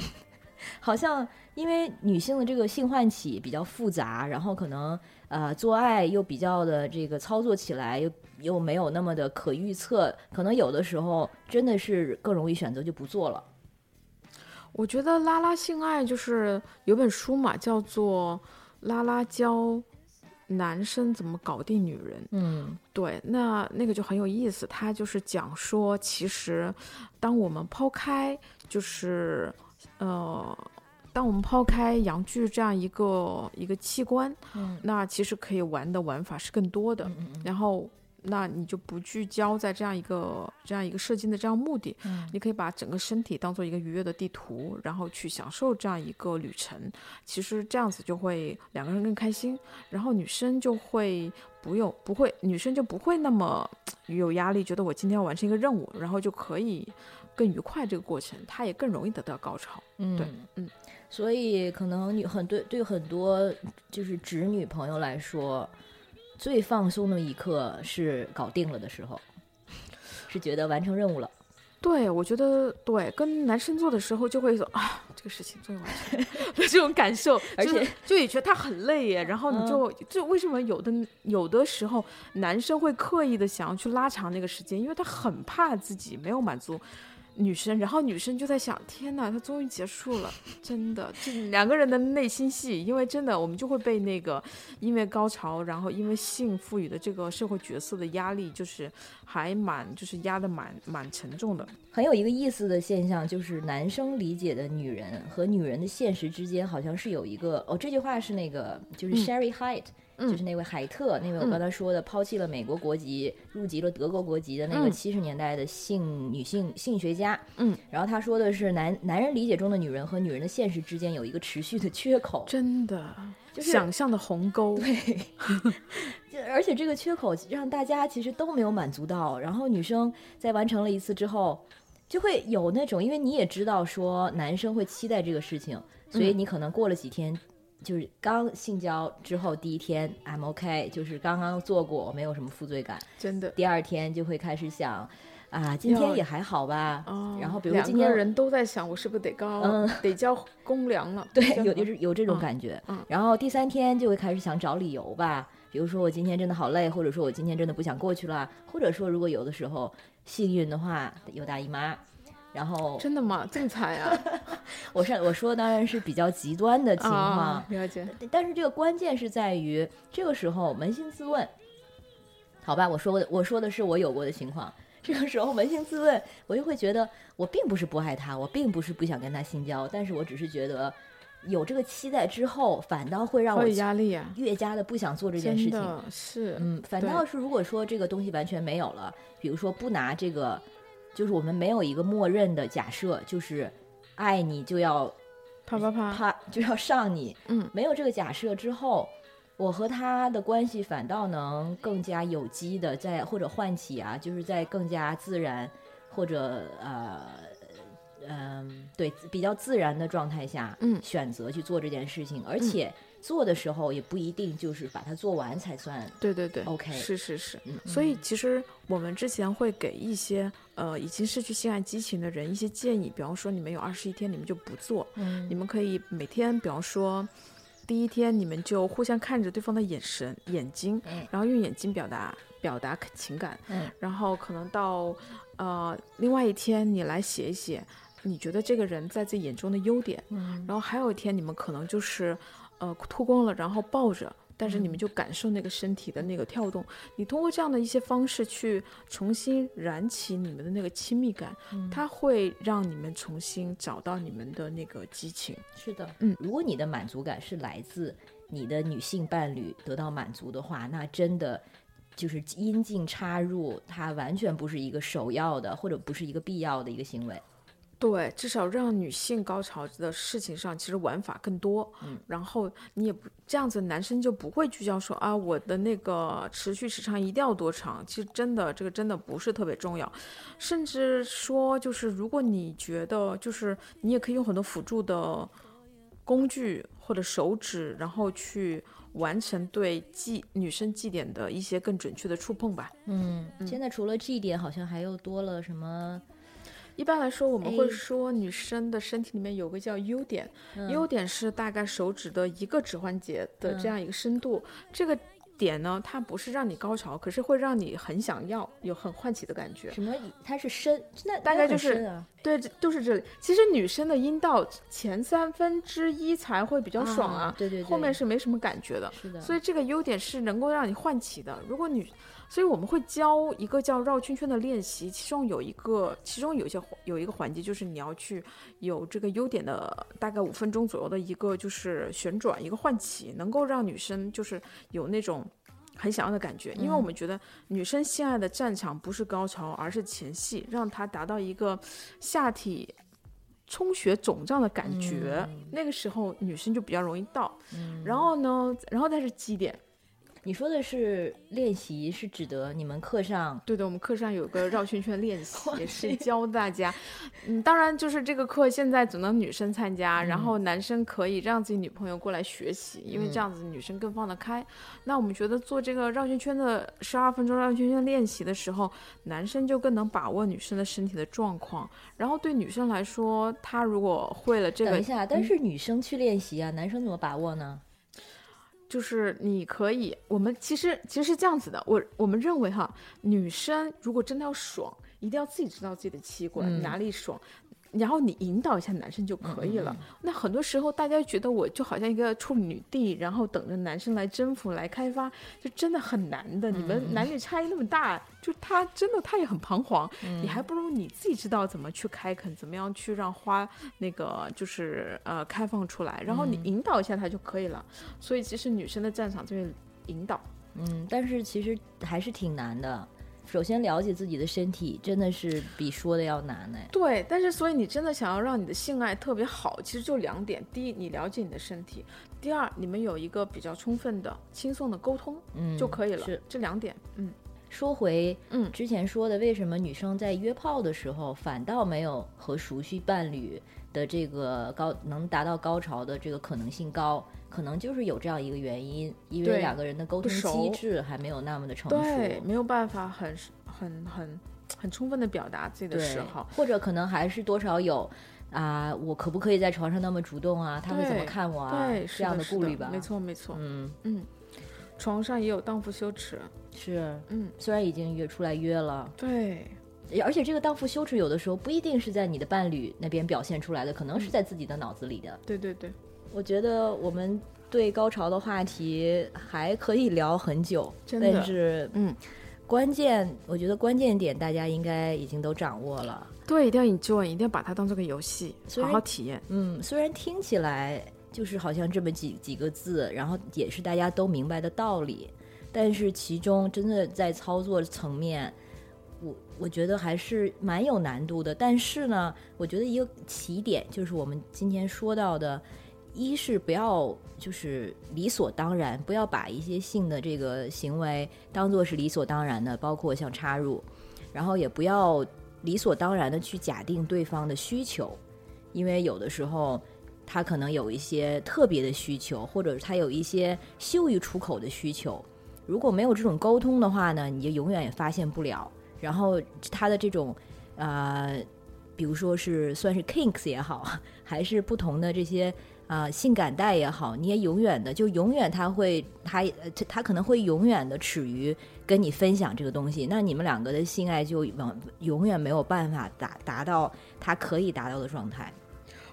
好像因为女性的这个性唤起比较复杂，然后可能呃做爱又比较的这个操作起来又又没有那么的可预测，可能有的时候真的是更容易选择就不做了。我觉得拉拉性爱就是有本书嘛，叫做《拉拉教男生怎么搞定女人》。嗯对，那那个就很有意思，它就是讲说，其实当我们抛开，就是呃，当我们抛开阳具这样一个一个器官，嗯那其实可以玩的玩法是更多的。嗯嗯然后，那你就不聚焦在这样一个这样一个射精的这样目的，嗯你可以把整个身体当做一个愉悦的地图，然后去享受这样一个旅程。其实这样子就会两个人更开心，然后女生就会不用不会，女生就不会那么 <tsk> 有压力，觉得我今天要完成一个任务，然后就可以更愉快这个过程，他也更容易得到高潮。嗯，对，嗯。所以可能女很对对很多就是直女朋友来说，最放松的一刻是搞定了的时候，是觉得完成任务了。对，我觉得对，跟男生做的时候就会说啊，这个事情终于完成了 <laughs> 这种感受，<laughs> 而且就也觉得他很累耶，然后你嗯就、就为什么有的有的时候男生会刻意的想要去拉长那个时间，因为他很怕自己没有满足。女生，然后女生就在想：天哪，他终于结束了，真的，就两个人的内心戏，因为真的，我们就会被那个因为高潮，然后因为性赋予的这个社会角色的压力，就是还蛮就是压的蛮蛮沉重的。很有一个意思的现象，就是男生理解的女人和女人的现实之间，好像是有一个哦，这句话是那个就是嗯。Sherry Height，、嗯。就是那位海特，那位我嗯。刚才说的抛弃了美国国籍，入籍了德国国籍的那个嗯。七十年代的性女性性学家。嗯，然后他说的是男男人理解中的女人和女人的现实之间有一个持续的 <laughs> 缺口，真的，就是想象的鸿沟。对，就 <laughs> 而且这个缺口让大家其实都没有满足到，然后女生在完成了一次之后，就会有那种，因为你也知道说男生会期待这个事情，所以嗯你可能过了几天。就是刚性交之后第一天，I'm OK，就是刚刚做过，没有什么负罪感。真的。第二天就会开始想，啊，今天也还好吧。哦，然后比如两今天人都在想，我是不是得高、嗯得交公粮了？<laughs> 对，有就是有这种嗯感觉。嗯然后第三天就会开始想找理由吧，比如说我今天真的好累，或者说我今天真的不想过去了，或者说如果有的时候幸运的话有大姨妈。然后真的吗？这么惨啊？<laughs> 我上我说当然是比较极端的情况，啊，了解。但是这个关键是在于这个时候扪心自问，好吧，我说的我说的是我有过的情况。这个时候扪心自问，我就会觉得我并不是不爱他，我并不是不想跟他性交，但是我只是觉得有这个期待之后，反倒会让我压力啊！越加的不想做这件事情。是，嗯，反倒是如果说这个东西完全没有了，比如说不拿这个，就是我们没有一个默认的假设，就是爱你就要啪啪啪，啪就要上你，嗯，没有这个假设之后，我和他的关系反倒能更加有机的在或者唤起啊，就是在更加自然或者呃嗯、对比较自然的状态下，嗯。选择去做这件事情，而且做的时候也不一定就是把它做完才算。对对对 OK 是是是。嗯。所以其实我们之前会给一些呃已经失去性爱激情的人一些建议，比方说你们有二十一天，你们就不做，嗯。你们可以每天，比方说第一天你们就互相看着对方的眼神、眼睛，嗯。然后用眼睛表达表达情感，嗯。然后可能到呃另外一天你来写一写你觉得这个人在自己眼中的优点，嗯然后还有一天你们可能就是呃脱光了，然后抱着。但是你们就感受那个身体的那个跳动。你通过这样的一些方式去重新燃起你们的那个亲密感，它会让你们重新找到你们的那个激情。是的，嗯如果你的满足感是来自你的女性伴侣得到满足的话，那真的就是阴茎插入，它完全不是一个首要的，或者不是一个必要的一个行为。对，至少让女性高潮的事情上，其实玩法更多。嗯，然后你也不这样子，男生就不会聚焦说啊，我的那个持续时长一定要多长。其实真的，这个真的不是特别重要。甚至说，就是如果你觉得，就是你也可以用很多辅助的工具或者手指，然后去完成对祭女生祭点的一些更准确的触碰吧。嗯，现在除了这一点，好像还又多了什么？一般来说，我们会说女生的身体里面有个叫优点、u 嗯点是大概手指的一个指关节的这样一个深度。这个点呢，它不是让你高潮，可是会让你很想要，有很唤起的感觉。什么？它是深，那大概就是啊，对，这都是这里。其实女生的阴道前三分之一才会比较爽啊，对对对，后面是没什么感觉的。是的，所以这个优点是能够让你唤起的。如果女，所以我们会教一个叫绕圈圈的练习，其中有一个，其中有一些环有一个环节就是你要去有这个优点的大概五分钟左右的一个就是旋转一个换起，能够让女生就是有那种。很想要的感觉，因为我们觉得女生性爱的战场不是高潮，而是前戏，让她达到一个下体充血肿胀的感觉，那个时候女生就比较容易到。然后呢，然后再是基点，你说的是练习，是指的你们课上对的，我们课上有个绕圈圈练习，<laughs> 也是教大家。嗯，当然就是这个课现在只能女生参加，然后男生可以让自己女朋友过来学习，因为这样子女生更放得开。那我们觉得做这个绕圈圈的十二分钟绕圈圈练习的时候，男生就更能把握女生的身体的状况。然后对女生来说，她如果会了这个等一，下，但是女生去练习啊，男生怎么把握呢？就是你可以，我们其实其实是这样子的，我我们认为哈，女生如果真的要爽，一定要自己知道自己的器官、嗯。哪里爽，然后你引导一下男生就可以了。那很多时候大家觉得我就好像一个处女地，然后等着男生来征服、来开发，就真的很难的。你们男女差异那么大，就他真的他也很彷徨，你还不如你自己知道怎么去开垦，怎么样去让花那个就是呃开放出来，然后你引导一下他就可以了。所以其实女生的战场就是引导。嗯，但是其实还是挺难的。首先了解自己的身体，真的是比说的要难呢。对，但是所以你真的想要让你的性爱特别好，其实就两点：第一，你了解你的身体；第二，你们有一个比较充分的、轻松的沟通嗯，就可以了。是这两点，嗯，说回嗯之前说的，为什么女生在约炮的时候反倒没有和熟悉伴侣的这个高能达到高潮的这个可能性高？可能就是有这样一个原因，因为两个人的沟通机制还没有那么的成熟。对，没有办法很很很很充分的表达自己的对嗜好。或者可能还是多少有啊、我可不可以在床上那么主动啊？他会怎么看我啊？对，这样的顾虑吧。没错没错，嗯，嗯，床上也有荡妇羞耻，是，嗯，虽然已经约出来约了，对，而且这个荡妇羞耻有的时候不一定是在你的伴侣那边表现出来的，可能嗯是在自己的脑子里的。对对对，我觉得我们对高潮的话题还可以聊很久，真的但是嗯，关键我觉得关键点大家应该已经都掌握了。对，一定要 enjoy，一定要把它当做个游戏，好好体验。嗯，虽然听起来就是好像这么几几个字，然后也是大家都明白的道理，但是其中真的在操作层面，我我觉得还是蛮有难度的。但是呢，我觉得一个起点就是我们今天说到的，一是不要就是理所当然，不要把一些性的这个行为当做是理所当然的，包括像插入，然后也不要理所当然的去假定对方的需求，因为有的时候他可能有一些特别的需求，或者他有一些羞于出口的需求。如果没有这种沟通的话呢，你就永远也发现不了。然后他的这种呃，比如说是算是 kinks 也好，还是不同的这些啊、性感带也好，你也永远的就永远他会他他可能会永远的耻于跟你分享这个东西，那你们两个的性爱就往永远没有办法达达到他可以达到的状态。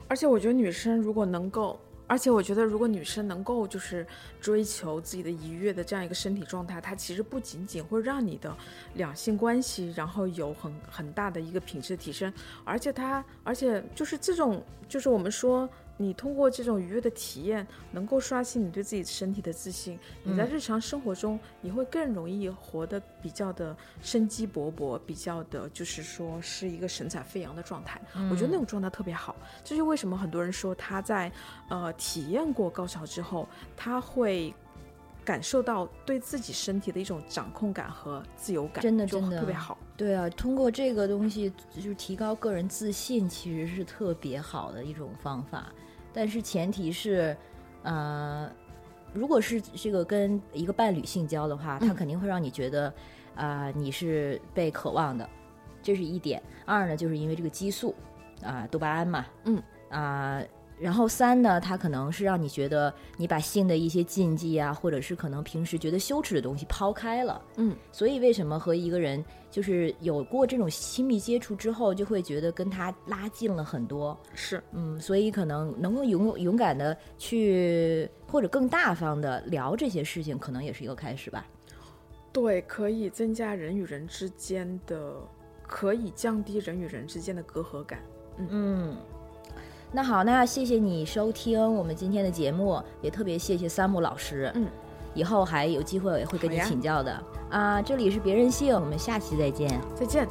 而且我觉得女生如果能够而且我觉得，如果女生能够就是追求自己的愉悦的这样一个身体状态，它其实不仅仅会让你的两性关系然后有很很大的一个品质提升，而且它而且就是这种就是我们说。你通过这种愉悦的体验，能够刷新你对自己身体的自信。你在日常生活中，你会更容易活得比较的生机勃勃，比较的，就是说是一个神采飞扬的状态。我觉得那种状态特别好。这就为什么很多人说他在呃体验过高潮之后，他会感受到对自己身体的一种掌控感和自由感，真的真的特别好。对啊，通过这个东西就是提高个人自信，其实是特别好的一种方法。但是前提是，呃，如果是这个跟一个伴侣性交的话，他肯定会让你觉得，啊，你是被渴望的，这是一点。二呢，就是因为这个激素，啊，多巴胺嘛，嗯，啊。然后三呢，它可能是让你觉得你把性的一些禁忌啊，或者是可能平时觉得羞耻的东西抛开了，嗯，所以为什么和一个人就是有过这种亲密接触之后，就会觉得跟他拉近了很多，是，嗯，所以可能能够勇勇敢的去或者更大方的聊这些事情，可能也是一个开始吧。对，可以增加人与人之间的，可以降低人与人之间的隔阂感，嗯。那好，那谢谢你收听我们今天的节目，也特别谢谢三木老师。嗯，以后还有机会会跟你请教的啊。这里是别任性，我们下期再见。再见。